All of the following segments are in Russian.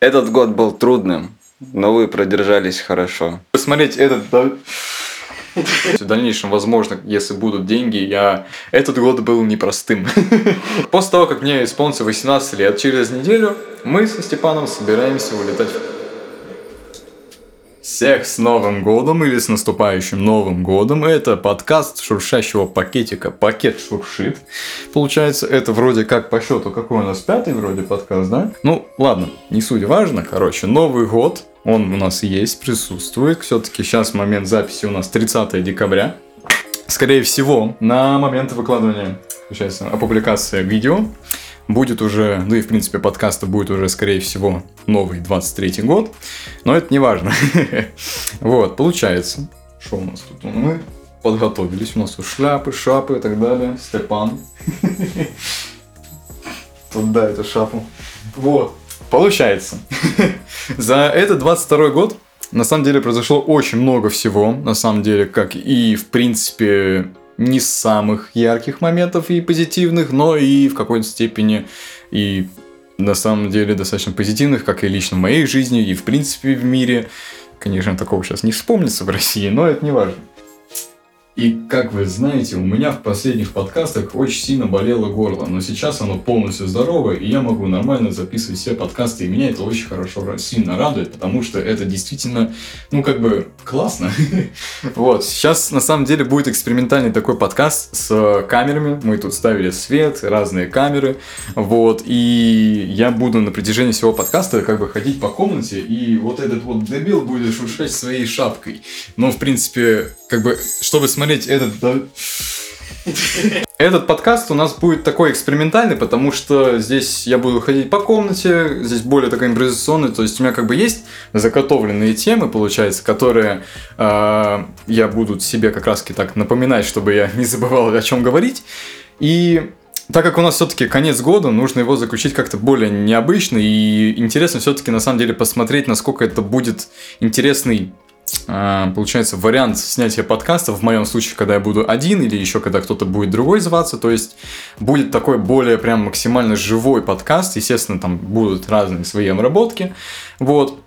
Этот год был трудным, но вы продержались хорошо. Посмотреть этот... В дальнейшем, возможно, если будут деньги, я... Этот год был непростым. После того, как мне исполнится 18 лет, через неделю мы со Степаном собираемся улетать в всех с Новым годом или с наступающим Новым годом. Это подкаст шуршащего пакетика «Пакет шуршит». Получается, это вроде как по счету, какой у нас пятый вроде подкаст, да? Ну, ладно, не суть важно. Короче, Новый год, он у нас есть, присутствует. Все-таки сейчас момент записи у нас 30 декабря. Скорее всего, на момент выкладывания, получается, опубликации видео будет уже, ну и в принципе подкаста будет уже, скорее всего, новый 23 год, но это не важно. Вот, получается, что у нас тут? Мы подготовились, у нас тут шляпы, шапы и так далее. Степан. Тут да, эту шапу. Вот. Получается, за этот 22 год на самом деле произошло очень много всего, на самом деле, как и, в принципе, не самых ярких моментов и позитивных, но и в какой-то степени и на самом деле достаточно позитивных, как и лично в моей жизни, и в принципе в мире. Конечно, такого сейчас не вспомнится в России, но это не важно. И, как вы знаете, у меня в последних подкастах очень сильно болело горло, но сейчас оно полностью здоровое, и я могу нормально записывать все подкасты, и меня это очень хорошо, сильно радует, потому что это действительно, ну, как бы, классно. Вот, сейчас, на самом деле, будет экспериментальный такой подкаст с камерами, мы тут ставили свет, разные камеры, вот, и я буду на протяжении всего подкаста как бы ходить по комнате, и вот этот вот дебил будет шуршать своей шапкой. Но, в принципе, как бы, чтобы смотреть этот... Этот подкаст у нас будет такой экспериментальный, потому что здесь я буду ходить по комнате, здесь более такой импровизационный, то есть у меня как бы есть заготовленные темы, получается, которые э, я буду себе как раз так напоминать, чтобы я не забывал о чем говорить. И так как у нас все-таки конец года, нужно его заключить как-то более необычно и интересно все-таки на самом деле посмотреть, насколько это будет интересный получается, вариант снятия подкаста, в моем случае, когда я буду один, или еще когда кто-то будет другой зваться, то есть будет такой более прям максимально живой подкаст, естественно, там будут разные свои обработки, вот,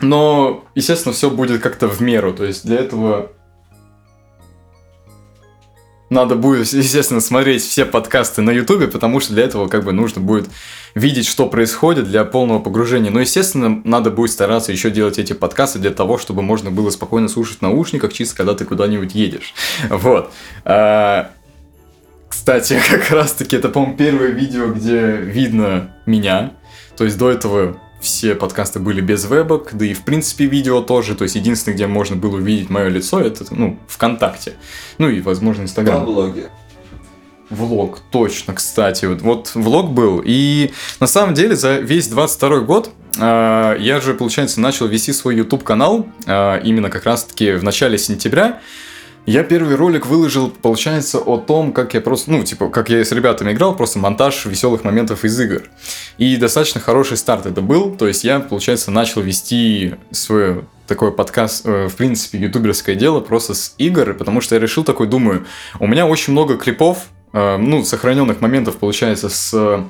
но, естественно, все будет как-то в меру, то есть для этого надо будет, естественно, смотреть все подкасты на Ютубе, потому что для этого как бы нужно будет видеть, что происходит для полного погружения. Но, естественно, надо будет стараться еще делать эти подкасты для того, чтобы можно было спокойно слушать в наушниках, чисто когда ты куда-нибудь едешь. Вот. А, кстати, как раз-таки это, по-моему, первое видео, где видно меня. То есть до этого все подкасты были без вебок, да и в принципе видео тоже. То есть единственное, где можно было увидеть мое лицо, это ну, ВКонтакте. Ну и, возможно, Инстаграм. На блоге. Влог, точно, кстати. Вот, вот влог был. И на самом деле за весь 22 год э, я же, получается, начал вести свой YouTube канал э, именно как раз-таки в начале сентября. Я первый ролик выложил, получается, о том, как я просто, ну, типа, как я с ребятами играл, просто монтаж веселых моментов из игр. И достаточно хороший старт это был, то есть я, получается, начал вести свой такой подкаст, э, в принципе, ютуберское дело просто с игр, потому что я решил такой, думаю, у меня очень много клипов, э, ну, сохраненных моментов, получается, с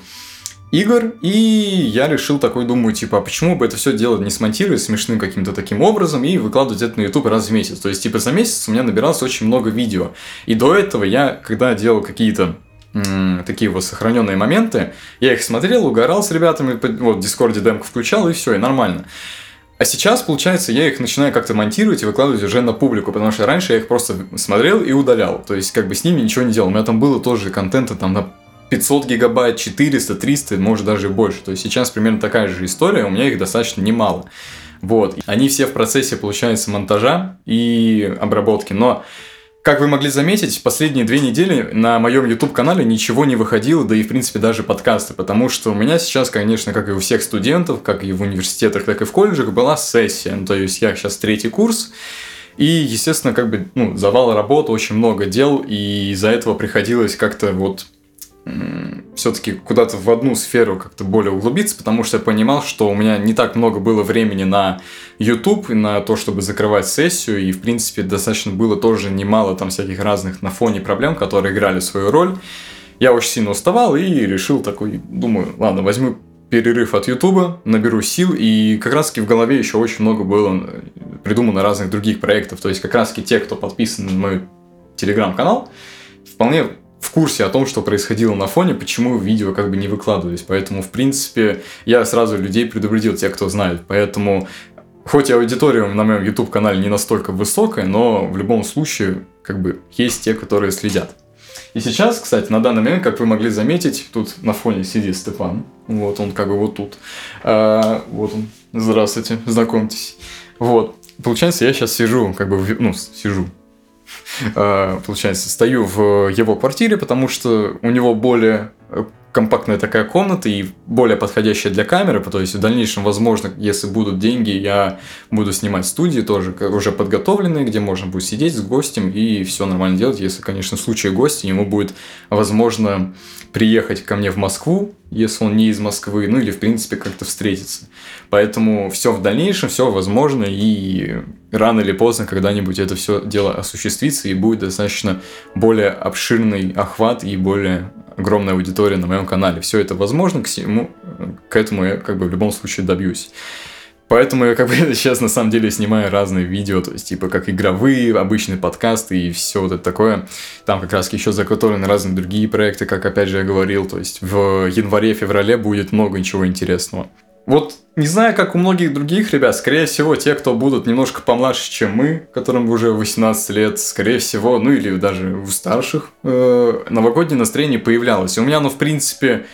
игр, и я решил такой, думаю, типа, а почему бы это все дело не смонтировать смешным каким-то таким образом и выкладывать это на YouTube раз в месяц. То есть, типа, за месяц у меня набиралось очень много видео. И до этого я, когда делал какие-то такие вот сохраненные моменты, я их смотрел, угорал с ребятами, вот в Дискорде демку включал, и все, и нормально. А сейчас, получается, я их начинаю как-то монтировать и выкладывать уже на публику, потому что раньше я их просто смотрел и удалял. То есть, как бы с ними ничего не делал. У меня там было тоже контента там на 500 гигабайт, 400, 300, может даже больше. То есть сейчас примерно такая же история, у меня их достаточно немало. Вот. Они все в процессе, получается, монтажа и обработки. Но, как вы могли заметить, последние две недели на моем YouTube-канале ничего не выходило, да и, в принципе, даже подкасты, потому что у меня сейчас, конечно, как и у всех студентов, как и в университетах, так и в колледжах, была сессия. Ну, то есть я сейчас третий курс, и, естественно, как бы, ну, завал работы, очень много дел, и из-за этого приходилось как-то вот все-таки куда-то в одну сферу как-то более углубиться, потому что я понимал, что у меня не так много было времени на YouTube, и на то, чтобы закрывать сессию, и, в принципе, достаточно было тоже немало там всяких разных на фоне проблем, которые играли свою роль. Я очень сильно уставал и решил такой, думаю, ладно, возьму перерыв от Ютуба, наберу сил, и как раз таки в голове еще очень много было э, придумано разных других проектов. То есть как раз таки те, кто подписан на мой телеграм-канал, вполне в курсе о том, что происходило на фоне, почему видео как бы не выкладывались. Поэтому, в принципе, я сразу людей предупредил, те, кто знает. Поэтому, хоть и аудитория на моем YouTube-канале не настолько высокая, но в любом случае, как бы, есть те, которые следят. И сейчас, кстати, на данный момент, как вы могли заметить, тут на фоне сидит Степан. Вот он как бы вот тут. А, вот он. Здравствуйте, знакомьтесь. Вот. Получается, я сейчас сижу, как бы, ну, сижу, получается, стою в его квартире, потому что у него более э, компактная такая комната и более подходящая для камеры, то есть в дальнейшем, возможно, если будут деньги, я буду снимать студии тоже уже подготовленные, где можно будет сидеть с гостем и все нормально делать, если, конечно, в случае гостя ему будет возможно приехать ко мне в Москву, если он не из Москвы, ну или, в принципе, как-то встретиться. Поэтому все в дальнейшем, все возможно, и рано или поздно когда-нибудь это все дело осуществится, и будет достаточно более обширный охват и более огромная аудитория на моем канале. Все это возможно, к, всему, к этому я как бы в любом случае добьюсь. Поэтому я как бы сейчас на самом деле снимаю разные видео, то есть типа как игровые, обычные подкасты и все вот это такое. Там как раз еще заготовлены разные другие проекты, как опять же я говорил, то есть в январе-феврале будет много ничего интересного. Вот не знаю, как у многих других ребят, скорее всего, те, кто будут немножко помладше, чем мы, которым уже 18 лет, скорее всего, ну или даже у старших, э, новогоднее настроение появлялось. У меня оно, в принципе,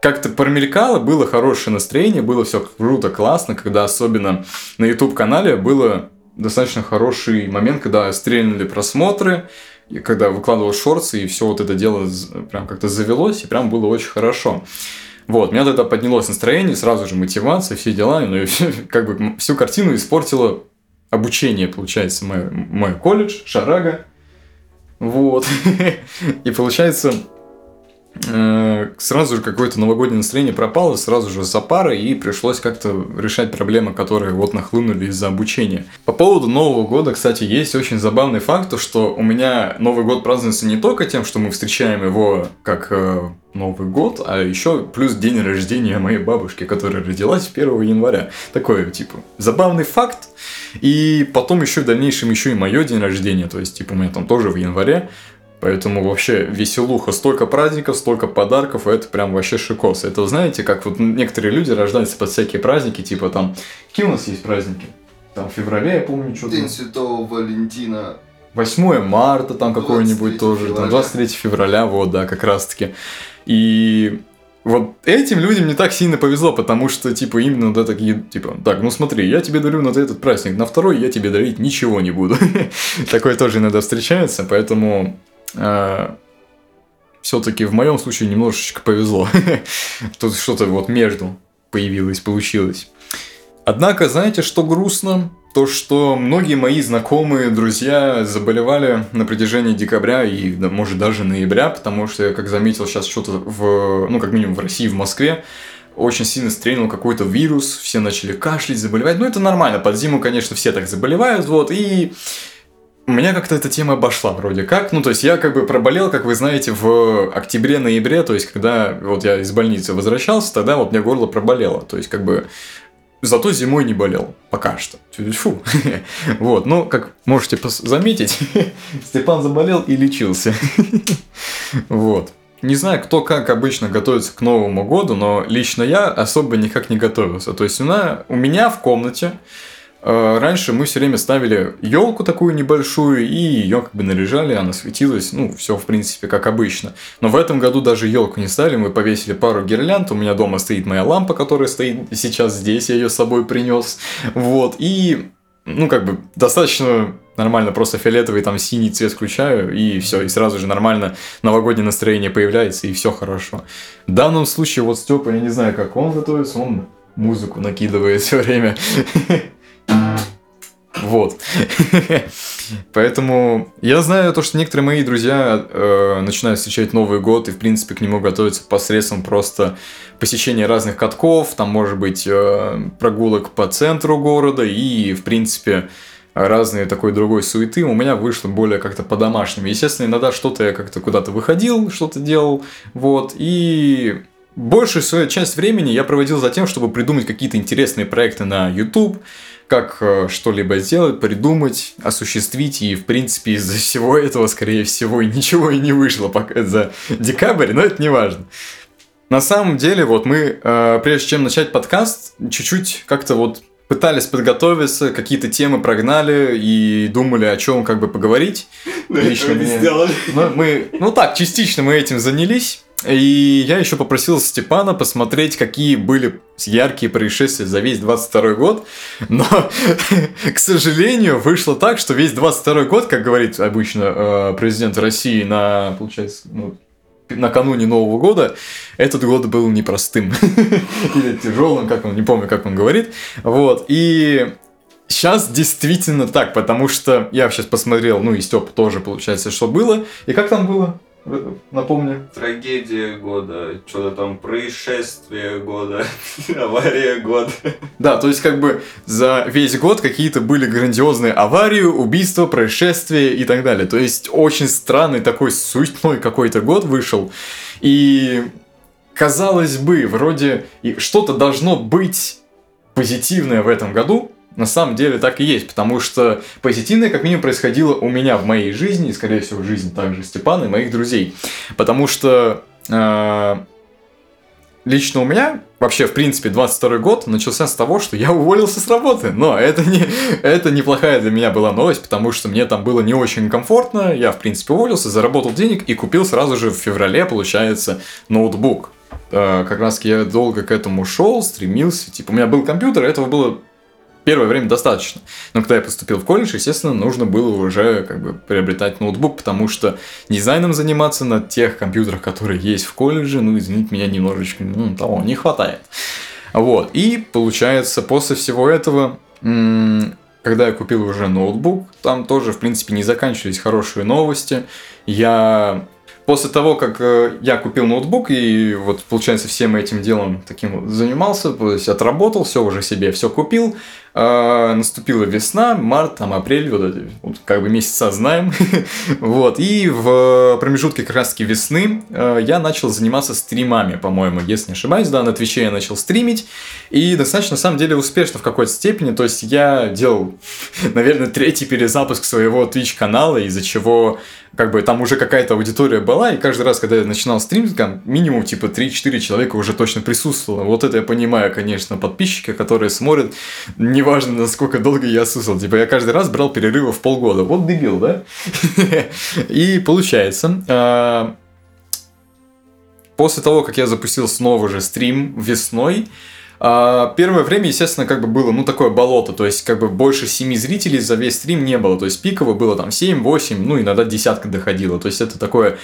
как-то промелькало, было хорошее настроение, было все круто, классно, когда особенно на YouTube-канале было достаточно хороший момент, когда стрельнули просмотры, и когда выкладывал шорты, и все вот это дело прям как-то завелось, и прям было очень хорошо. Вот, у меня тогда поднялось настроение, сразу же мотивация, все дела, ну и как бы всю картину испортило обучение, получается, мой, колледж, Шарага. Вот. И получается, сразу же какое-то новогоднее настроение пропало, сразу же за парой, и пришлось как-то решать проблемы, которые вот нахлынули из-за обучения. По поводу Нового года, кстати, есть очень забавный факт, что у меня Новый год празднуется не только тем, что мы встречаем его как э, Новый год, а еще плюс день рождения моей бабушки, которая родилась 1 января. Такой, типа, забавный факт. И потом еще в дальнейшем еще и мое день рождения, то есть, типа, у меня там тоже в январе. Поэтому вообще веселуха, столько праздников, столько подарков, это прям вообще шикос. Это знаете, как вот некоторые люди рождаются под всякие праздники, типа там, какие у нас есть праздники? Там в феврале, я помню, что-то. День Святого Валентина. 8 марта там какой-нибудь 23 тоже, там февраля. 23 февраля, вот, да, как раз таки. И вот этим людям не так сильно повезло, потому что, типа, именно да, такие, типа, так, ну смотри, я тебе дарю на этот праздник, на второй я тебе дарить ничего не буду. Такое тоже иногда встречается, поэтому все-таки в моем случае немножечко повезло. Тут что-то вот между появилось, получилось. Однако, знаете, что грустно? То, что многие мои знакомые, друзья заболевали на протяжении декабря и, может, даже ноября, потому что я, как заметил, сейчас что-то в, ну, как минимум в России, в Москве, очень сильно стрельнул какой-то вирус, все начали кашлять, заболевать. Ну, это нормально, под зиму, конечно, все так заболевают, вот, и меня как-то эта тема обошла вроде как. Ну, то есть я как бы проболел, как вы знаете, в октябре-ноябре, то есть когда вот я из больницы возвращался, тогда вот мне горло проболело. То есть как бы зато зимой не болел. Пока что. Фу. Вот, ну, как можете заметить, Степан заболел и лечился. Вот. Не знаю, кто как обычно готовится к Новому году, но лично я особо никак не готовился. То есть у меня, у меня в комнате раньше мы все время ставили елку такую небольшую, и ее как бы наряжали, она светилась, ну, все в принципе как обычно. Но в этом году даже елку не ставили, мы повесили пару гирлянд, у меня дома стоит моя лампа, которая стоит сейчас здесь, я ее с собой принес. Вот, и ну, как бы, достаточно нормально, просто фиолетовый, там, синий цвет включаю, и все, и сразу же нормально новогоднее настроение появляется, и все хорошо. В данном случае, вот Степа, я не знаю, как он готовится, он музыку накидывает все время. Вот. Поэтому я знаю то, что некоторые мои друзья э, начинают встречать Новый год и, в принципе, к нему готовятся посредством просто посещения разных катков, там, может быть, э, прогулок по центру города и, в принципе, разные такой другой суеты. У меня вышло более как-то по-домашнему. Естественно, иногда что-то я как-то куда-то выходил, что-то делал, вот, и большую свою часть времени я проводил за тем, чтобы придумать какие-то интересные проекты на YouTube, как э, что-либо сделать, придумать, осуществить, и, в принципе, из-за всего этого, скорее всего, ничего и не вышло пока за декабрь, но это не важно. На самом деле, вот мы, э, прежде чем начать подкаст, чуть-чуть как-то вот пытались подготовиться, какие-то темы прогнали и думали, о чем как бы поговорить. Лично мне- сделали. ну, мы, ну так, частично мы этим занялись. И я еще попросил Степана посмотреть, какие были яркие происшествия за весь 22 год. Но, к сожалению, вышло так, что весь 22 год, как говорит обычно э, президент России на, получается, ну, накануне Нового года, этот год был непростым. Или тяжелым, как он, не помню, как он говорит. Вот, и Сейчас действительно так, потому что я сейчас посмотрел, ну и Степ тоже, получается, что было. И как там было? Напомню. Трагедия года, что-то там происшествие года, авария года. Да, то есть как бы за весь год какие-то были грандиозные аварии, убийства, происшествия и так далее. То есть очень странный такой суетной какой-то год вышел. И казалось бы, вроде и что-то должно быть позитивное в этом году, на самом деле так и есть, потому что позитивное как минимум происходило у меня в моей жизни, и, скорее всего, в жизни также Степана и моих друзей. Потому что э, лично у меня вообще, в принципе, 22 год начался с того, что я уволился с работы. Но это, не, это неплохая для меня была новость, потому что мне там было не очень комфортно. Я, в принципе, уволился, заработал денег и купил сразу же в феврале, получается, ноутбук. Э, Как раз я долго к этому шел, стремился. Типа, у меня был компьютер, этого было первое время достаточно. Но когда я поступил в колледж, естественно, нужно было уже как бы приобретать ноутбук, потому что дизайном заниматься на тех компьютерах, которые есть в колледже, ну, извините меня, немножечко ну, того не хватает. Вот, и получается, после всего этого, когда я купил уже ноутбук, там тоже, в принципе, не заканчивались хорошие новости. Я После того, как э, я купил ноутбук и вот, получается, всем этим делом таким вот занимался, то есть отработал, все уже себе, все купил, э, наступила весна, март, там, апрель, вот эти, вот, как бы месяца знаем, вот, и в промежутке как раз-таки весны э, я начал заниматься стримами, по-моему, если не ошибаюсь, да, на Твиче я начал стримить, и достаточно, на самом деле, успешно в какой-то степени, то есть я делал, наверное, третий перезапуск своего Twitch канала, из-за чего как бы там уже какая-то аудитория была, и каждый раз, когда я начинал стрим, там минимум типа 3-4 человека уже точно присутствовало. Вот это я понимаю, конечно, подписчика, которые смотрят, неважно, насколько долго я отсутствовал. Типа я каждый раз брал перерывы в полгода. Вот дебил, да? И получается, а, после того, как я запустил снова же стрим весной, а, Первое время, естественно, как бы было, ну, такое болото, то есть, как бы больше семи зрителей за весь стрим не было, то есть, пиково было там 7, 8, ну, иногда десятка доходило, то есть, это такое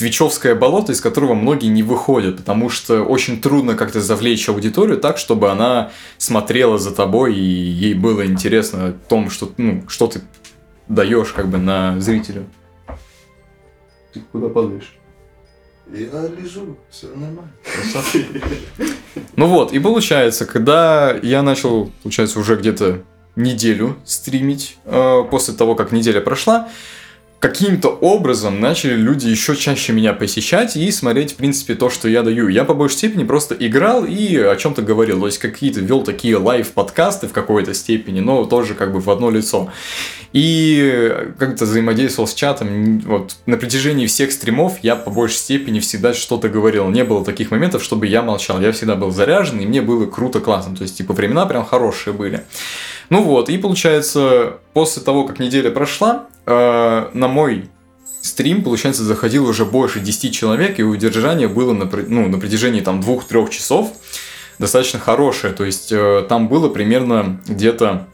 твичевское болото, из которого многие не выходят, потому что очень трудно как-то завлечь аудиторию так, чтобы она смотрела за тобой и ей было интересно о том, что, ну, что ты даешь как бы на зрителю. Ты куда падаешь? Я лежу, все нормально. Ну вот, и получается, когда я начал, получается, уже где-то неделю стримить, э, после того, как неделя прошла, каким-то образом начали люди еще чаще меня посещать и смотреть, в принципе, то, что я даю. Я по большей степени просто играл и о чем-то говорил. То есть какие-то вел такие лайв-подкасты в какой-то степени, но тоже как бы в одно лицо. И как-то взаимодействовал с чатом. Вот на протяжении всех стримов я по большей степени всегда что-то говорил. Не было таких моментов, чтобы я молчал. Я всегда был заряжен, и мне было круто, классно. То есть, типа, времена прям хорошие были. Ну вот, и получается, после того, как неделя прошла, э, на мой стрим, получается, заходило уже больше 10 человек, и удержание было на, ну, на протяжении там 2-3 часов достаточно хорошее. То есть, э, там было примерно где-то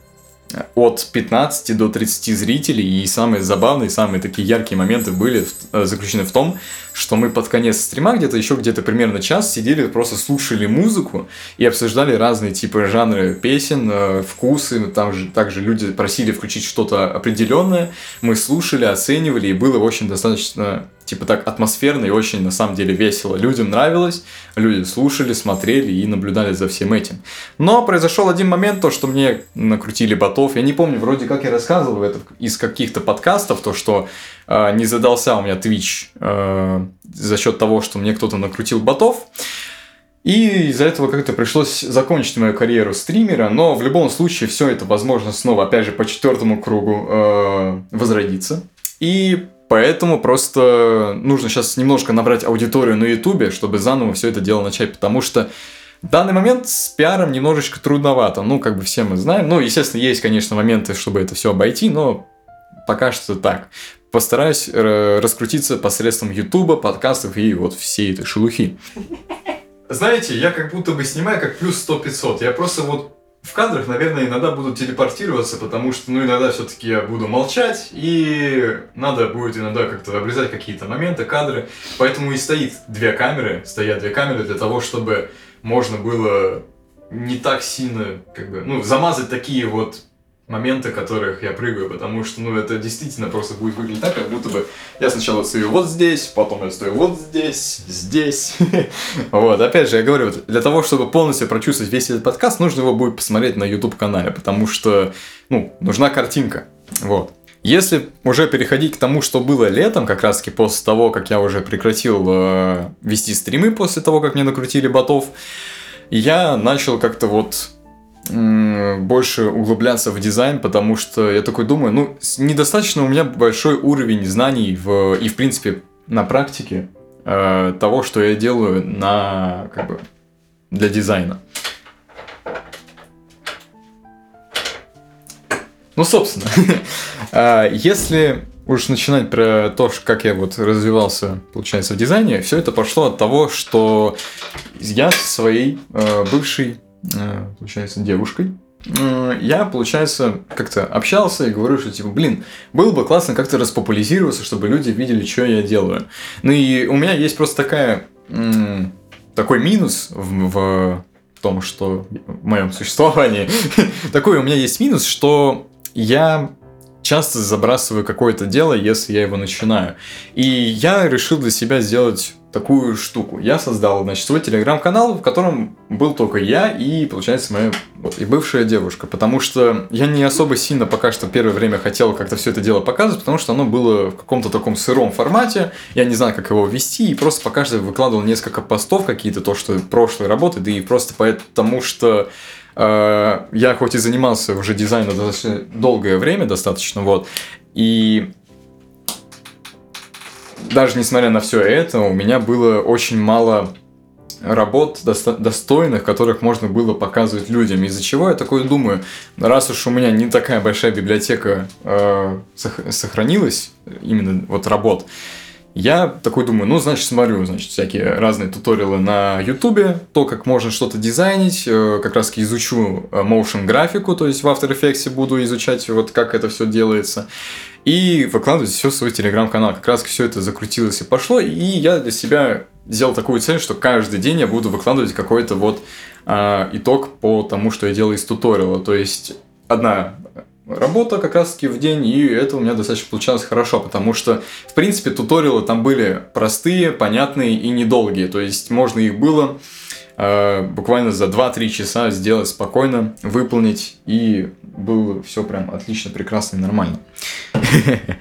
от 15 до 30 зрителей, и самые забавные, самые такие яркие моменты были в- э, заключены в том, что мы под конец стрима, где-то еще где-то примерно час, сидели, просто слушали музыку и обсуждали разные типы жанры песен, э, вкусы, там же также люди просили включить что-то определенное, мы слушали, оценивали, и было очень достаточно типа так атмосферно и очень на самом деле весело. Людям нравилось, люди слушали, смотрели и наблюдали за всем этим. Но произошел один момент, то, что мне накрутили ботов. Я не помню, вроде как я рассказывал это из каких-то подкастов, то, что э, не задался у меня Twitch э, за счет того, что мне кто-то накрутил ботов. И из-за этого как-то пришлось закончить мою карьеру стримера, но в любом случае все это возможно снова, опять же, по четвертому кругу э, возродиться. И поэтому просто нужно сейчас немножко набрать аудиторию на ютубе, чтобы заново все это дело начать, потому что в данный момент с пиаром немножечко трудновато. Ну, как бы все мы знаем. Ну, естественно, есть, конечно, моменты, чтобы это все обойти, но пока что так. Постараюсь э, раскрутиться посредством Ютуба, подкастов и вот всей этой шелухи. Знаете, я как будто бы снимаю как плюс 100-500. Я просто вот в кадрах, наверное, иногда буду телепортироваться, потому что, ну, иногда все-таки я буду молчать, и надо будет иногда как-то обрезать какие-то моменты, кадры. Поэтому и стоит две камеры, стоят две камеры для того, чтобы можно было не так сильно, как бы, ну, замазать такие вот моменты, которых я прыгаю, потому что, ну, это действительно просто будет выглядеть так, как будто бы я сначала стою вот здесь, потом я стою вот здесь, здесь. Вот, опять же, я говорю, для того, чтобы полностью прочувствовать весь этот подкаст, нужно его будет посмотреть на YouTube-канале, потому что, ну, нужна картинка, вот. Если уже переходить к тому, что было летом, как раз таки после того, как я уже прекратил э, вести стримы, после того, как мне накрутили ботов, я начал как-то вот больше углубляться в дизайн, потому что я такой думаю, ну, недостаточно у меня большой уровень знаний в, и, в принципе, на практике э, того, что я делаю на, как бы, для дизайна. Ну, собственно, а, если уж начинать про то, как я вот развивался, получается, в дизайне, все это пошло от того, что я со своей э, бывшей, э, получается, девушкой, э, я, получается, как-то общался и говорю, что, типа, блин, было бы классно как-то распопуляризироваться, чтобы люди видели, что я делаю. Ну и у меня есть просто такая, такой минус в, в том, что в моем существовании, такой у меня есть минус, что я часто забрасываю какое-то дело, если я его начинаю. И я решил для себя сделать такую штуку. Я создал, значит, свой телеграм-канал, в котором был только я и, получается, моя вот, и бывшая девушка. Потому что я не особо сильно пока что первое время хотел как-то все это дело показывать, потому что оно было в каком-то таком сыром формате. Я не знаю, как его вести, и просто пока что выкладывал несколько постов какие-то, то, что прошлые работы, да и просто потому что э, я хоть и занимался уже дизайном достаточно долгое время, достаточно, вот, и даже несмотря на все это, у меня было очень мало работ доста- достойных, которых можно было показывать людям. Из-за чего я такой думаю, раз уж у меня не такая большая библиотека э, сох- сохранилась, именно вот работ, я такой думаю, ну, значит, смотрю, значит, всякие разные туториалы на Ютубе, то, как можно что-то дизайнить, э, как раз изучу э, motion графику, то есть в After Effects буду изучать, вот как это все делается, и выкладывать все в свой телеграм-канал. Как раз все это закрутилось и пошло, и я для себя сделал такую цель, что каждый день я буду выкладывать какой-то вот а, итог по тому, что я делаю из туториала. То есть одна работа как раз таки в день, и это у меня достаточно получалось хорошо, потому что, в принципе, туториалы там были простые, понятные и недолгие, то есть можно их было э, буквально за 2-3 часа сделать спокойно, выполнить, и было все прям отлично, прекрасно и нормально.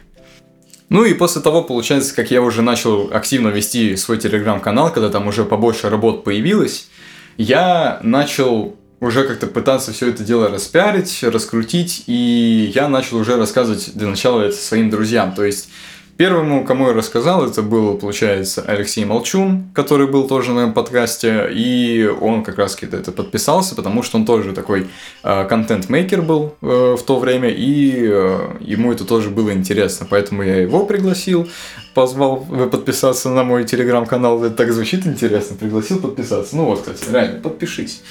Ну и после того, получается, как я уже начал активно вести свой телеграм-канал, когда там уже побольше работ появилось, я начал уже как-то пытаться все это дело распиарить, раскрутить, и я начал уже рассказывать для начала это своим друзьям. То есть Первому, кому я рассказал, это был, получается, Алексей Молчун, который был тоже на подкасте, и он как раз это подписался, потому что он тоже такой э, контент-мейкер был э, в то время, и э, ему это тоже было интересно, поэтому я его пригласил, позвал э, подписаться на мой телеграм-канал, это так звучит интересно, пригласил подписаться, ну вот, кстати, реально, подпишись.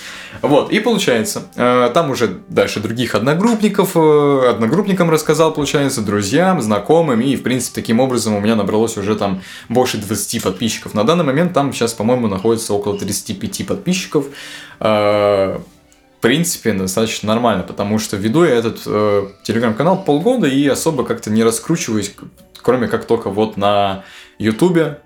Вот, и получается, э, там уже дальше других одногруппников, э, одногруппникам рассказал, получается, друзьям, знакомым, и, в принципе, таким образом у меня набралось уже там больше 20 подписчиков. На данный момент там сейчас, по-моему, находится около 35 подписчиков. В принципе, достаточно нормально, потому что веду я этот э, телеграм-канал полгода и особо как-то не раскручиваюсь, кроме как только вот на Ютубе.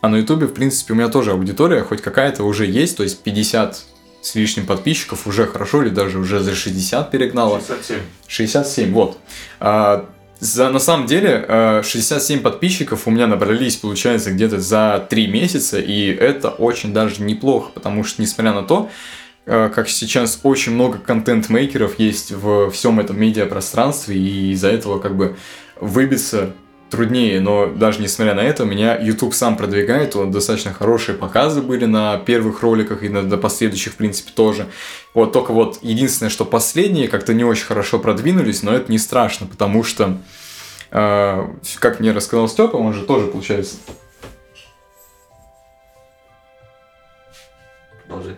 А на Ютубе, в принципе, у меня тоже аудитория хоть какая-то уже есть, то есть 50 с лишним подписчиков уже хорошо, или даже уже за 60 перегнало. 67. 67, вот. А, за, на самом деле, э, 67 подписчиков у меня набрались, получается, где-то за 3 месяца, и это очень даже неплохо, потому что, несмотря на то, э, как сейчас очень много контент-мейкеров есть в всем этом медиапространстве, и из-за этого как бы выбиться труднее, но даже несмотря на это, меня YouTube сам продвигает, вот достаточно хорошие показы были на первых роликах и на, на последующих, в принципе, тоже. Вот только вот единственное, что последние как-то не очень хорошо продвинулись, но это не страшно, потому что, э, как мне рассказал Степа, он же тоже, получается, Продолжи.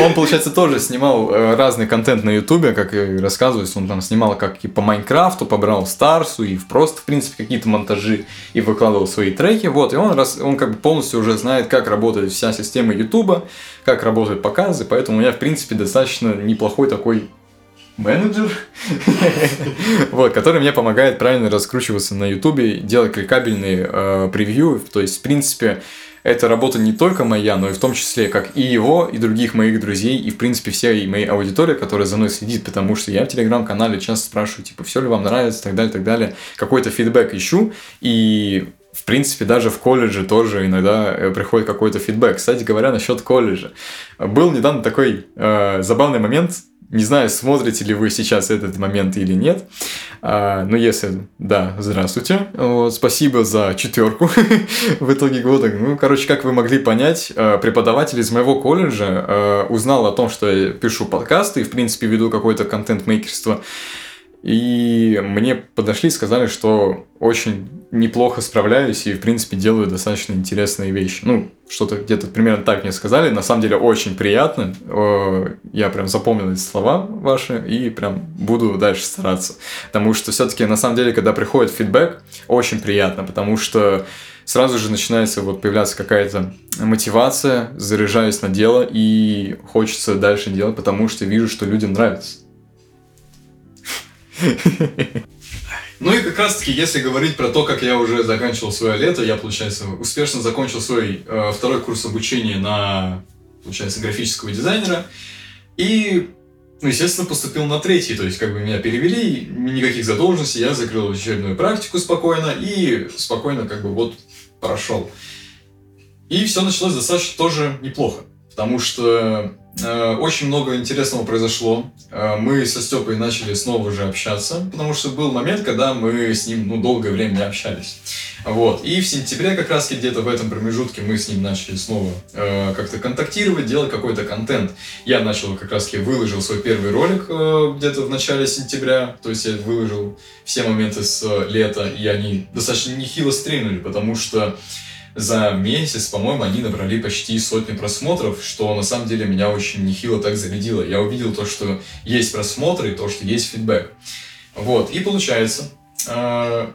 Он, получается, тоже снимал э, разный контент на Ютубе, как и рассказывается, он там снимал как и по Майнкрафту, по Брау Старсу, и просто, в принципе, какие-то монтажи, и выкладывал свои треки, вот, и он, раз, он как бы полностью уже знает, как работает вся система Ютуба, как работают показы, поэтому у меня, в принципе, достаточно неплохой такой менеджер, вот, который мне помогает правильно раскручиваться на Ютубе, делать кликабельные э, превью, то есть, в принципе, эта работа не только моя, но и в том числе, как и его, и других моих друзей, и, в принципе, всей моей аудитории, которая за мной следит, потому что я в Телеграм-канале часто спрашиваю, типа, все ли вам нравится, и так далее, и так далее. Какой-то фидбэк ищу, и в принципе, даже в колледже тоже иногда э, приходит какой-то фидбэк. Кстати говоря, насчет колледжа. Был недавно такой э, забавный момент. Не знаю, смотрите ли вы сейчас этот момент или нет. А, но если да, здравствуйте. Вот, спасибо за четверку в итоге года. Ну, короче, как вы могли понять, э, преподаватель из моего колледжа э, узнал о том, что я пишу подкасты и, в принципе, веду какое-то контент-мейкерство. И мне подошли и сказали, что очень неплохо справляюсь и, в принципе, делаю достаточно интересные вещи. Ну, что-то где-то примерно так мне сказали. На самом деле, очень приятно. Я прям запомнил эти слова ваши и прям буду дальше стараться. Потому что все-таки, на самом деле, когда приходит фидбэк, очень приятно, потому что сразу же начинается вот появляться какая-то мотивация, заряжаюсь на дело и хочется дальше делать, потому что вижу, что людям нравится. Ну и как раз таки, если говорить про то, как я уже заканчивал свое лето, я, получается, успешно закончил свой э, второй курс обучения на, получается, графического дизайнера. И, ну, естественно, поступил на третий, то есть, как бы меня перевели, никаких задолженностей, я закрыл очередную практику спокойно и спокойно, как бы, вот, прошел. И все началось достаточно тоже неплохо, потому что очень много интересного произошло. Э, мы со Степой начали снова же общаться, потому что был момент, когда мы с ним ну, долгое время не общались. Вот. И в сентябре как раз где-то в этом промежутке мы с ним начали снова э, как-то контактировать, делать какой-то контент. Я начал как раз выложил свой первый ролик э, где-то в начале сентября, то есть я выложил все моменты с э, лета, и они достаточно нехило стрельнули, потому что за месяц, по-моему, они набрали почти сотню просмотров, что на самом деле меня очень нехило так зарядило. Я увидел то, что есть просмотры, то, что есть фидбэк. Вот, и получается, э,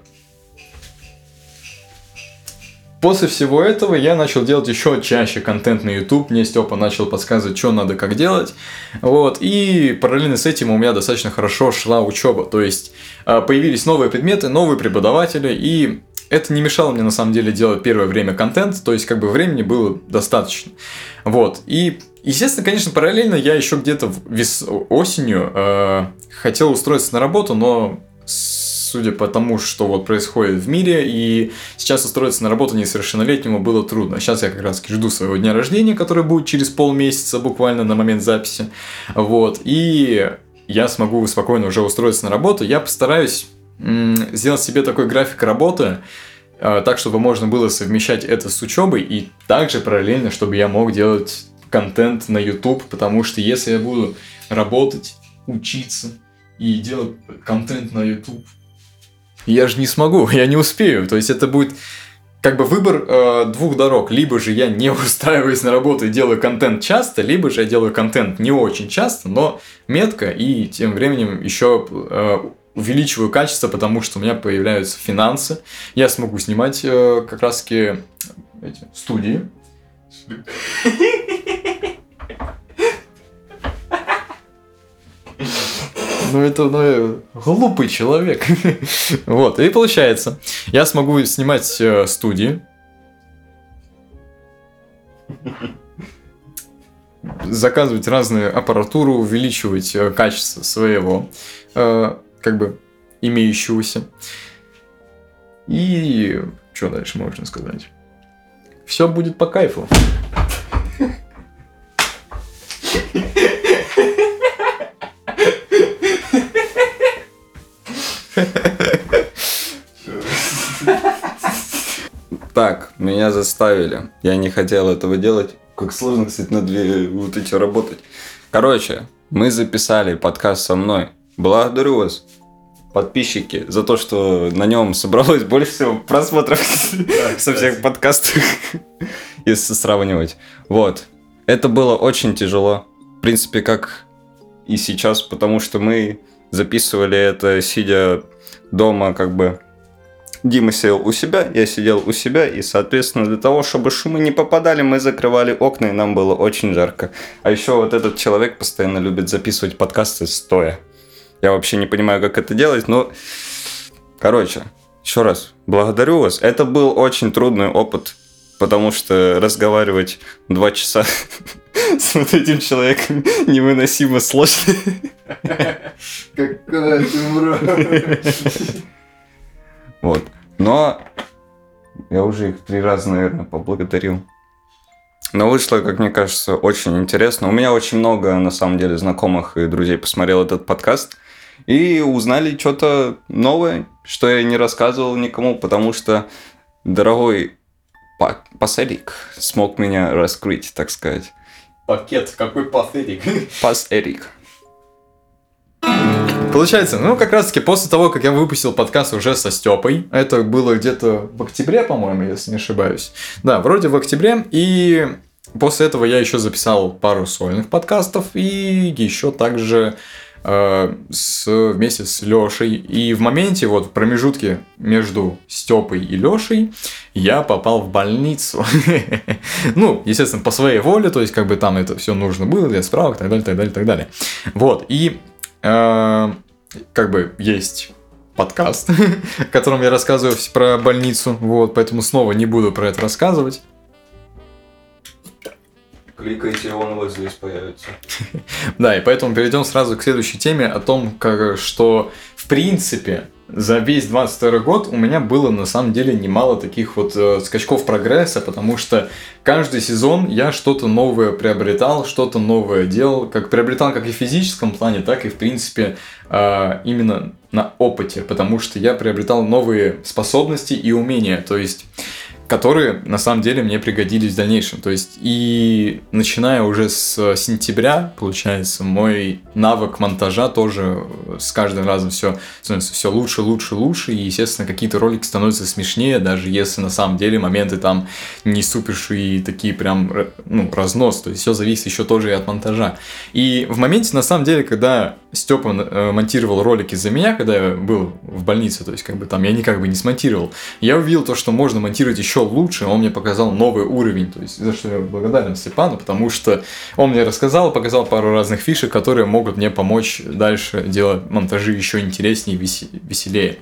После всего этого я начал делать еще чаще контент на YouTube. Мне Степа начал подсказывать, что надо как делать. Вот. И параллельно с этим у меня достаточно хорошо шла учеба. То есть э, появились новые предметы, новые преподаватели. И это не мешало мне на самом деле делать первое время контент. То есть как бы времени было достаточно. Вот. И Естественно, конечно, параллельно я еще где-то вес... осенью э, хотел устроиться на работу, но судя по тому, что вот происходит в мире, и сейчас устроиться на работу несовершеннолетнему было трудно. Сейчас я как раз жду своего дня рождения, который будет через полмесяца буквально на момент записи. Вот. И я смогу спокойно уже устроиться на работу. Я постараюсь сделать себе такой график работы, э, так, чтобы можно было совмещать это с учебой, и также параллельно, чтобы я мог делать контент на YouTube, потому что если я буду работать, учиться и делать контент на YouTube, я же не смогу, я не успею. То есть это будет как бы выбор э, двух дорог. Либо же я не устраиваюсь на работу и делаю контент часто, либо же я делаю контент не очень часто, но метко, и тем временем еще э, увеличиваю качество, потому что у меня появляются финансы. Я смогу снимать э, как раз-таки эти студии. Ну, это ну, я глупый человек. вот, и получается, я смогу снимать э, студии. Заказывать разную аппаратуру, увеличивать э, качество своего, э, как бы, имеющегося. И что дальше можно сказать? Все будет по кайфу. Так, меня заставили. Я не хотел этого делать. Как сложно, кстати, на две вот эти работать. Короче, мы записали подкаст со мной. Благодарю вас, подписчики, за то, что на нем собралось больше всего просмотров со всех подкастов, если сравнивать. Вот. Это было очень тяжело. В принципе, как и сейчас, потому что мы записывали это, сидя дома, как бы Дима сидел у себя, я сидел у себя, и, соответственно, для того, чтобы шумы не попадали, мы закрывали окна, и нам было очень жарко. А еще вот этот человек постоянно любит записывать подкасты стоя. Я вообще не понимаю, как это делать, но... Короче, еще раз, благодарю вас. Это был очень трудный опыт, потому что разговаривать два часа с вот этим человеком невыносимо сложно. Какая ты мразь. Вот. Но я уже их три раза, наверное, поблагодарил. Но вышло, как мне кажется, очень интересно. У меня очень много, на самом деле, знакомых и друзей посмотрел этот подкаст. И узнали что-то новое, что я не рассказывал никому, потому что дорогой па- пас Эрик смог меня раскрыть, так сказать. Пакет, какой пафетик. Пас Эрик. Получается, ну, как раз-таки после того, как я выпустил подкаст уже со Степой, это было где-то в октябре, по-моему, если не ошибаюсь. Да, вроде в октябре, и после этого я еще записал пару сольных подкастов, и еще также с, вместе с Лешей. И в моменте, вот в промежутке между Степой и Лешей, я попал в больницу. Ну, естественно, по своей воле, то есть, как бы там это все нужно было для справок, так далее, так далее, так далее. Вот, и э, как бы есть подкаст, в котором я рассказываю про больницу, вот, поэтому снова не буду про это рассказывать. Кликайте, он вот здесь появится. Да, и поэтому перейдем сразу к следующей теме о том, как, что в принципе за весь 22 год у меня было на самом деле немало таких вот э, скачков прогресса, потому что каждый сезон я что-то новое приобретал, что-то новое делал, как приобретал как и в физическом плане, так и в принципе э, именно на опыте, потому что я приобретал новые способности и умения, то есть которые на самом деле мне пригодились в дальнейшем. То есть и начиная уже с сентября, получается, мой навык монтажа тоже с каждым разом все становится все лучше, лучше, лучше. И, естественно, какие-то ролики становятся смешнее, даже если на самом деле моменты там не супер и такие прям ну, разнос. То есть все зависит еще тоже и от монтажа. И в моменте, на самом деле, когда Степа э, монтировал ролики за меня, когда я был в больнице, то есть как бы там я никак бы не смонтировал, я увидел то, что можно монтировать еще лучше, он мне показал новый уровень, то есть за что я благодарен Степану, потому что он мне рассказал, показал пару разных фишек, которые могут мне помочь дальше делать монтажи еще интереснее и весе- веселее.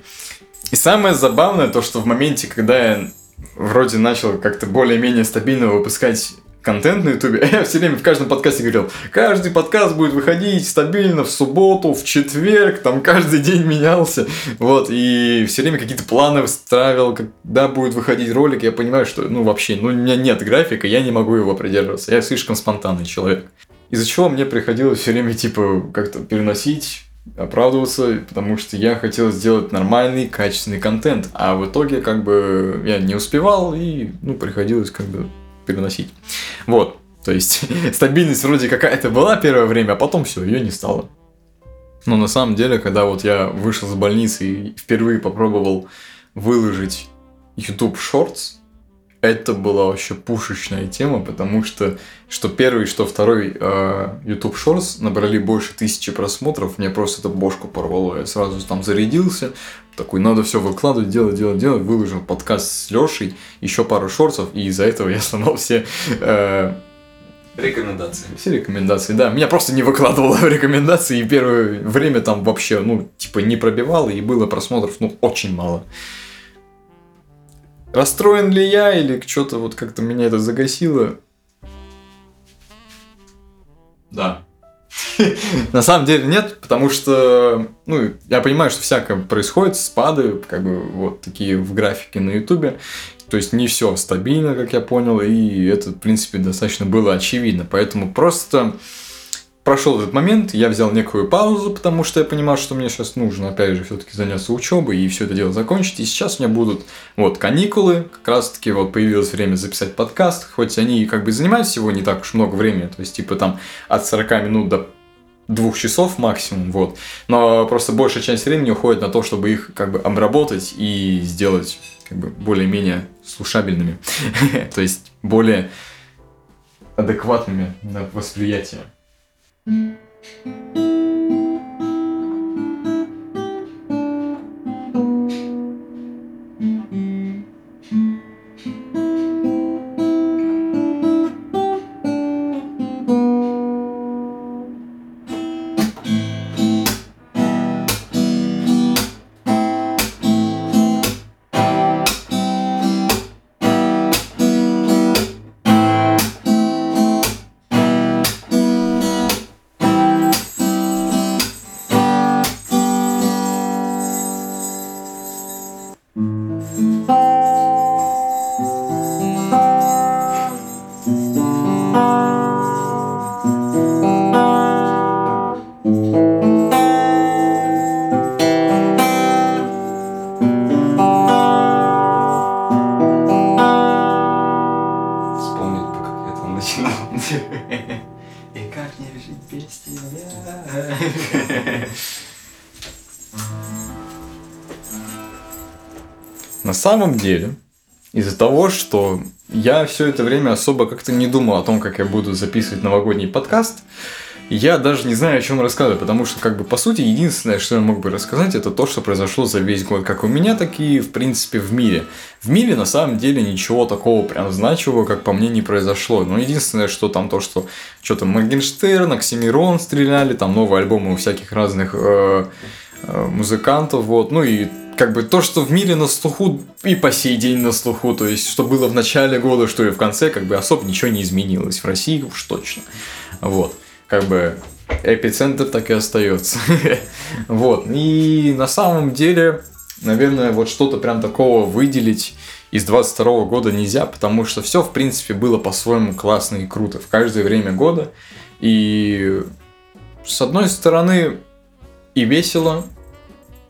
И самое забавное то, что в моменте, когда я вроде начал как-то более-менее стабильно выпускать контент на ютубе, я все время в каждом подкасте говорил, каждый подкаст будет выходить стабильно в субботу, в четверг, там каждый день менялся, вот, и все время какие-то планы выстраивал, когда будет выходить ролик, я понимаю, что, ну, вообще, ну, у меня нет графика, я не могу его придерживаться, я слишком спонтанный человек. Из-за чего мне приходилось все время, типа, как-то переносить оправдываться, потому что я хотел сделать нормальный, качественный контент, а в итоге как бы я не успевал и ну приходилось как бы переносить. Вот, то есть стабильность вроде какая-то была первое время, а потом все, ее не стало. Но на самом деле, когда вот я вышел из больницы и впервые попробовал выложить YouTube Shorts, это была вообще пушечная тема, потому что что первый, что второй э, YouTube Shorts набрали больше тысячи просмотров, мне просто это бошку порвало. Я сразу там зарядился, такой, надо все выкладывать, делать, делать, делать. Выложил подкаст с Лешей, еще пару шорцев, и из-за этого я сломал все, э, Рекомендации. все рекомендации. Да, меня просто не выкладывало в рекомендации, и первое время там вообще, ну, типа не пробивало, и было просмотров, ну, очень мало. Расстроен ли я или что-то вот как-то меня это загасило? Да. На самом деле нет, потому что, ну, я понимаю, что всякое происходит, спады, как бы вот такие в графике на Ютубе. То есть не все стабильно, как я понял, и это, в принципе, достаточно было очевидно. Поэтому просто прошел этот момент, я взял некую паузу, потому что я понимал, что мне сейчас нужно, опять же, все-таки заняться учебой и все это дело закончить. И сейчас у меня будут вот каникулы, как раз таки вот появилось время записать подкаст, хоть они как бы занимают всего не так уж много времени, то есть типа там от 40 минут до двух часов максимум, вот. Но просто большая часть времени уходит на то, чтобы их как бы обработать и сделать как бы более-менее слушабельными, то есть более адекватными на восприятие. thank you самом деле, из-за того, что я все это время особо как-то не думал о том, как я буду записывать новогодний подкаст, я даже не знаю, о чем рассказывать, потому что, как бы, по сути, единственное, что я мог бы рассказать, это то, что произошло за весь год, как у меня, так и, в принципе, в мире. В мире, на самом деле, ничего такого прям значимого, как по мне, не произошло. Но единственное, что там то, что что-то Моргенштерн, Оксимирон стреляли, там новые альбомы у всяких разных э, э, музыкантов, вот, ну и как бы то, что в мире на слуху и по сей день на слуху, то есть что было в начале года, что и в конце, как бы особо ничего не изменилось. В России уж точно. Вот. Как бы эпицентр так и остается. вот. И на самом деле, наверное, вот что-то прям такого выделить из 22 года нельзя, потому что все, в принципе, было по-своему классно и круто в каждое время года. И с одной стороны и весело,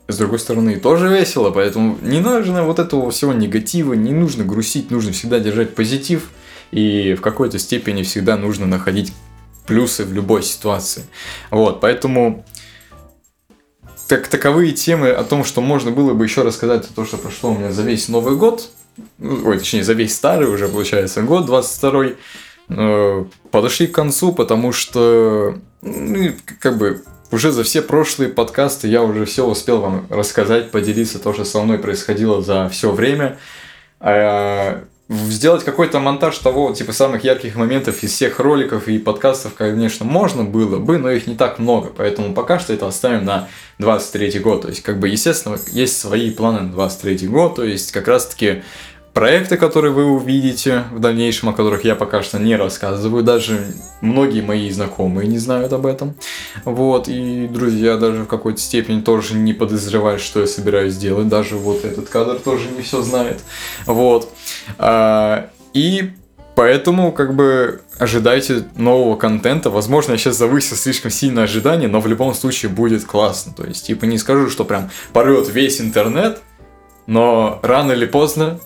с другой стороны тоже весело, поэтому не нужно вот этого всего негатива, не нужно грустить, нужно всегда держать позитив, и в какой-то степени всегда нужно находить плюсы в любой ситуации. Вот, поэтому так, таковые темы о том, что можно было бы еще рассказать то, что прошло у меня за весь Новый год, ну, ой, точнее, за весь старый уже, получается, год, 22 э, подошли к концу, потому что, ну, как бы, уже за все прошлые подкасты я уже все успел вам рассказать, поделиться то, что со мной происходило за все время. А, сделать какой-то монтаж того, типа, самых ярких моментов из всех роликов и подкастов, конечно, можно было бы, но их не так много, поэтому пока что это оставим на 23 год. То есть, как бы, естественно, есть свои планы на 23 год, то есть, как раз-таки проекты, которые вы увидите в дальнейшем, о которых я пока что не рассказываю, даже многие мои знакомые не знают об этом. Вот, и друзья даже в какой-то степени тоже не подозревают, что я собираюсь делать, даже вот этот кадр тоже не все знает. Вот. А, и Поэтому, как бы, ожидайте нового контента. Возможно, я сейчас завысил слишком сильно ожидания, но в любом случае будет классно. То есть, типа, не скажу, что прям порвет весь интернет, но рано или поздно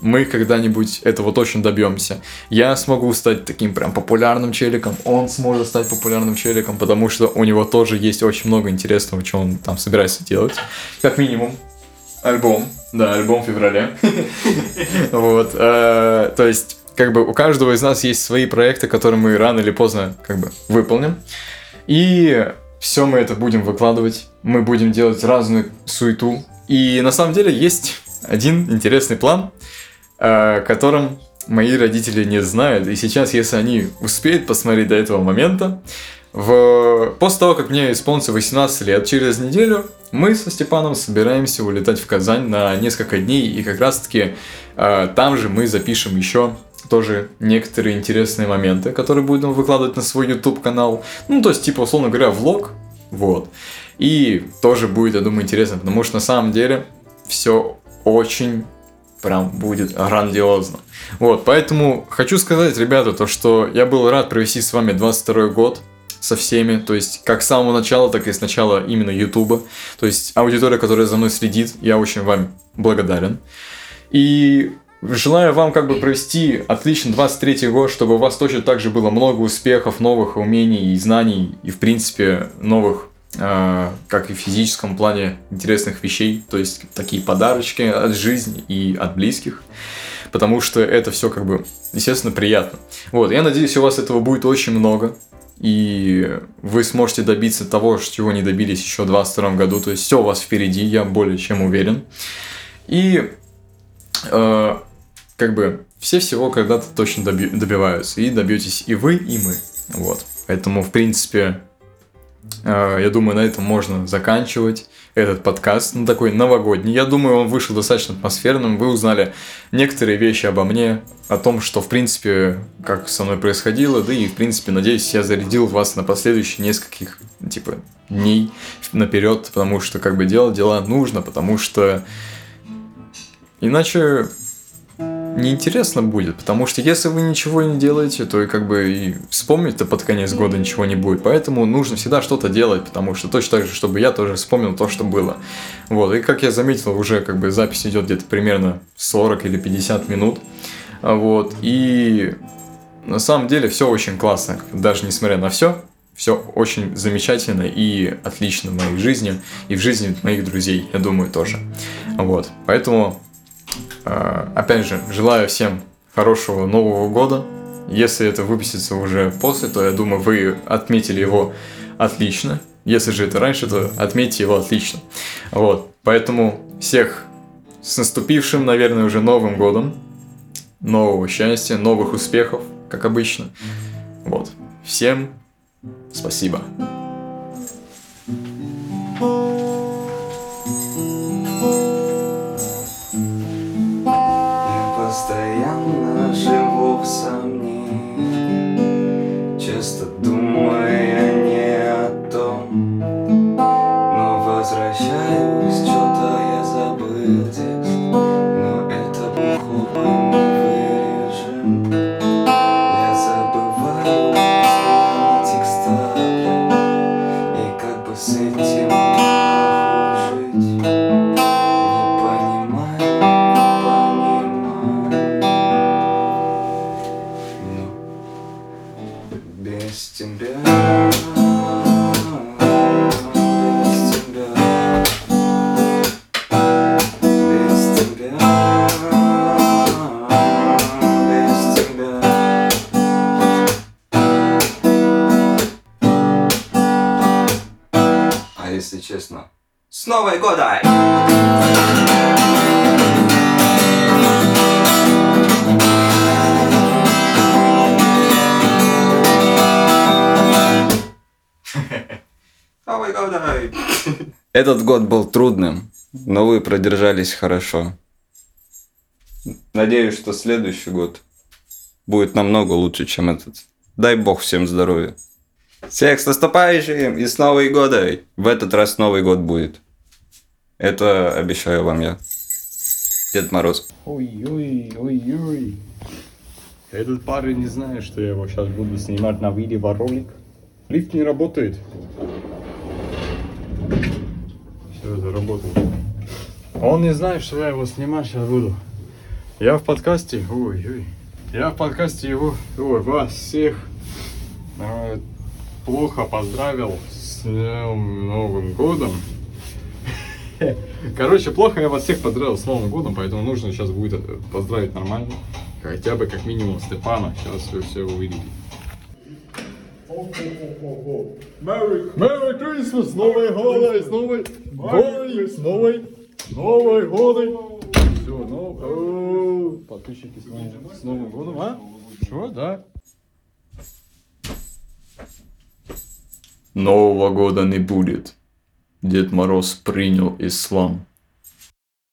мы когда-нибудь этого точно добьемся. Я смогу стать таким прям популярным челиком, он сможет стать популярным челиком, потому что у него тоже есть очень много интересного, что он там собирается делать. Как минимум, альбом. Да, альбом в феврале. Вот. э, То есть, как бы у каждого из нас есть свои проекты, которые мы рано или поздно как бы выполним. И все мы это будем выкладывать. Мы будем делать разную суету. И на самом деле есть один интересный план, о котором мои родители не знают. И сейчас, если они успеют посмотреть до этого момента, в... после того, как мне исполнится 18 лет, через неделю мы со Степаном собираемся улетать в Казань на несколько дней, и как раз-таки э, там же мы запишем еще тоже некоторые интересные моменты, которые будем выкладывать на свой YouTube канал. Ну, то есть, типа, условно говоря, влог. Вот. И тоже будет, я думаю, интересно, потому что на самом деле все очень прям будет грандиозно. Вот, поэтому хочу сказать, ребята, то, что я был рад провести с вами 22 год со всеми, то есть как с самого начала, так и с начала именно Ютуба. То есть аудитория, которая за мной следит, я очень вам благодарен. И желаю вам как бы провести отличный 23 год, чтобы у вас точно так же было много успехов, новых умений и знаний, и в принципе новых э, как и в физическом плане интересных вещей, то есть такие подарочки от жизни и от близких, потому что это все как бы, естественно, приятно. Вот, я надеюсь, у вас этого будет очень много, и вы сможете добиться того, чего не добились еще в 2022 году, то есть все у вас впереди, я более чем уверен. И э, как бы все всего когда-то точно доби- добиваются, и добьетесь и вы, и мы. Вот. Поэтому, в принципе, э, я думаю, на этом можно заканчивать этот подкаст, ну, такой новогодний. Я думаю, он вышел достаточно атмосферным. Вы узнали некоторые вещи обо мне, о том, что, в принципе, как со мной происходило, да и, в принципе, надеюсь, я зарядил вас на последующие нескольких, типа, дней наперед, потому что, как бы, делать дела нужно, потому что иначе неинтересно будет, потому что если вы ничего не делаете, то и как бы и вспомнить-то под конец года ничего не будет. Поэтому нужно всегда что-то делать, потому что точно так же, чтобы я тоже вспомнил то, что было. Вот, и как я заметил, уже как бы запись идет где-то примерно 40 или 50 минут. Вот, и на самом деле все очень классно, даже несмотря на все, все очень замечательно и отлично в моей жизни, и в жизни моих друзей, я думаю, тоже. Вот, поэтому а, Опять же, желаю всем хорошего Нового года. Если это выпустится уже после, то я думаю, вы отметили его отлично. Если же это раньше, то отметьте его отлично. Вот. Поэтому всех с наступившим, наверное, уже Новым годом. Нового счастья, новых успехов, как обычно. Вот. Всем спасибо. Я постоянно живу в сомнении, Этот год был трудным, но вы продержались хорошо. Надеюсь, что следующий год будет намного лучше, чем этот. Дай бог всем здоровья. Всех с наступающим и с Новой годой! В этот раз Новый год будет. Это обещаю вам я. Дед Мороз. Ой-ой, ой-ой. Этот парень не знает, что я его сейчас буду снимать на видеоролик. Лифт не работает. Все, заработал. Он не знает, что я его снимать сейчас буду. Я в подкасте, ой-ой. Я в подкасте его, ой, вас всех э, плохо поздравил с Днем Новым Годом. Короче, плохо я вас всех поздравил с Новым годом, поэтому нужно сейчас будет э, поздравить нормально. Хотя бы как минимум Степана. Сейчас вы все увидите. Merry, Merry Christmas! С Новой годой! С Новой! Новой годой! Все, ну, о, подписчики с Новым, с Новым годом, а? Что, да? Нового года не будет. Дед Мороз принял ислам.